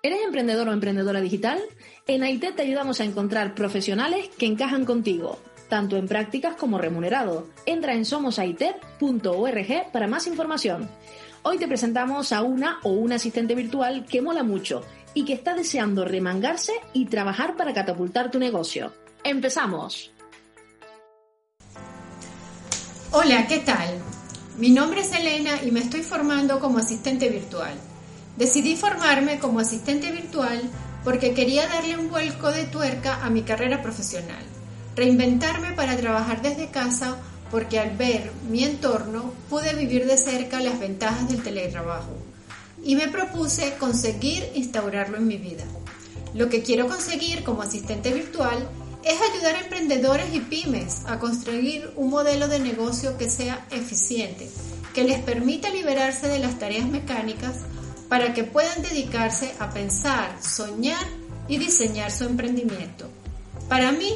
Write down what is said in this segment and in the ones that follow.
¿Eres emprendedor o emprendedora digital? En AITED te ayudamos a encontrar profesionales que encajan contigo, tanto en prácticas como remunerado. Entra en somosaited.org para más información. Hoy te presentamos a una o un asistente virtual que mola mucho y que está deseando remangarse y trabajar para catapultar tu negocio. ¡Empezamos! Hola, ¿qué tal? Mi nombre es Elena y me estoy formando como asistente virtual. Decidí formarme como asistente virtual porque quería darle un vuelco de tuerca a mi carrera profesional, reinventarme para trabajar desde casa porque al ver mi entorno pude vivir de cerca las ventajas del teletrabajo y me propuse conseguir instaurarlo en mi vida. Lo que quiero conseguir como asistente virtual es ayudar a emprendedores y pymes a construir un modelo de negocio que sea eficiente, que les permita liberarse de las tareas mecánicas para que puedan dedicarse a pensar, soñar y diseñar su emprendimiento. Para mí,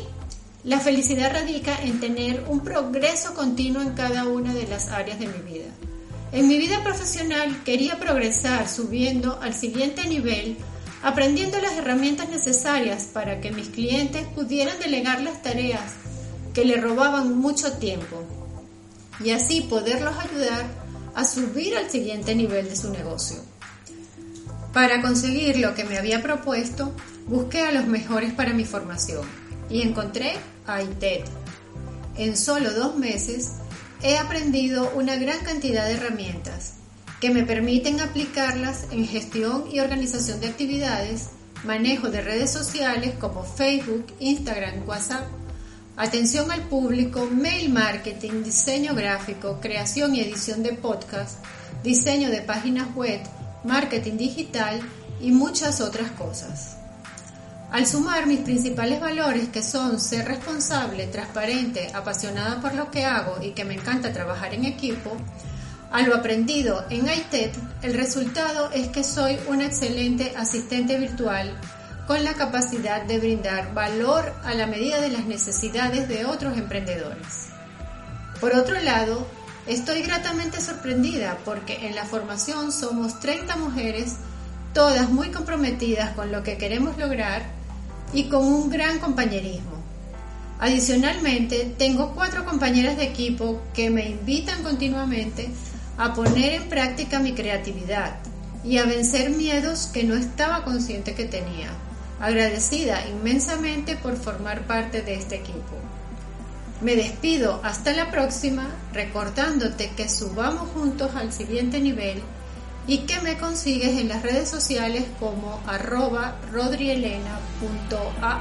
la felicidad radica en tener un progreso continuo en cada una de las áreas de mi vida. En mi vida profesional quería progresar subiendo al siguiente nivel, aprendiendo las herramientas necesarias para que mis clientes pudieran delegar las tareas que le robaban mucho tiempo y así poderlos ayudar a subir al siguiente nivel de su negocio. Para conseguir lo que me había propuesto, busqué a los mejores para mi formación y encontré a ITED. En solo dos meses he aprendido una gran cantidad de herramientas que me permiten aplicarlas en gestión y organización de actividades, manejo de redes sociales como Facebook, Instagram, WhatsApp, atención al público, mail marketing, diseño gráfico, creación y edición de podcast, diseño de páginas web, marketing digital y muchas otras cosas. Al sumar mis principales valores que son ser responsable, transparente, apasionada por lo que hago y que me encanta trabajar en equipo, a lo aprendido en ITED, el resultado es que soy una excelente asistente virtual con la capacidad de brindar valor a la medida de las necesidades de otros emprendedores. Por otro lado, Estoy gratamente sorprendida porque en la formación somos 30 mujeres, todas muy comprometidas con lo que queremos lograr y con un gran compañerismo. Adicionalmente, tengo cuatro compañeras de equipo que me invitan continuamente a poner en práctica mi creatividad y a vencer miedos que no estaba consciente que tenía. Agradecida inmensamente por formar parte de este equipo. Me despido hasta la próxima recordándote que subamos juntos al siguiente nivel y que me consigues en las redes sociales como arroba rodrielena.av.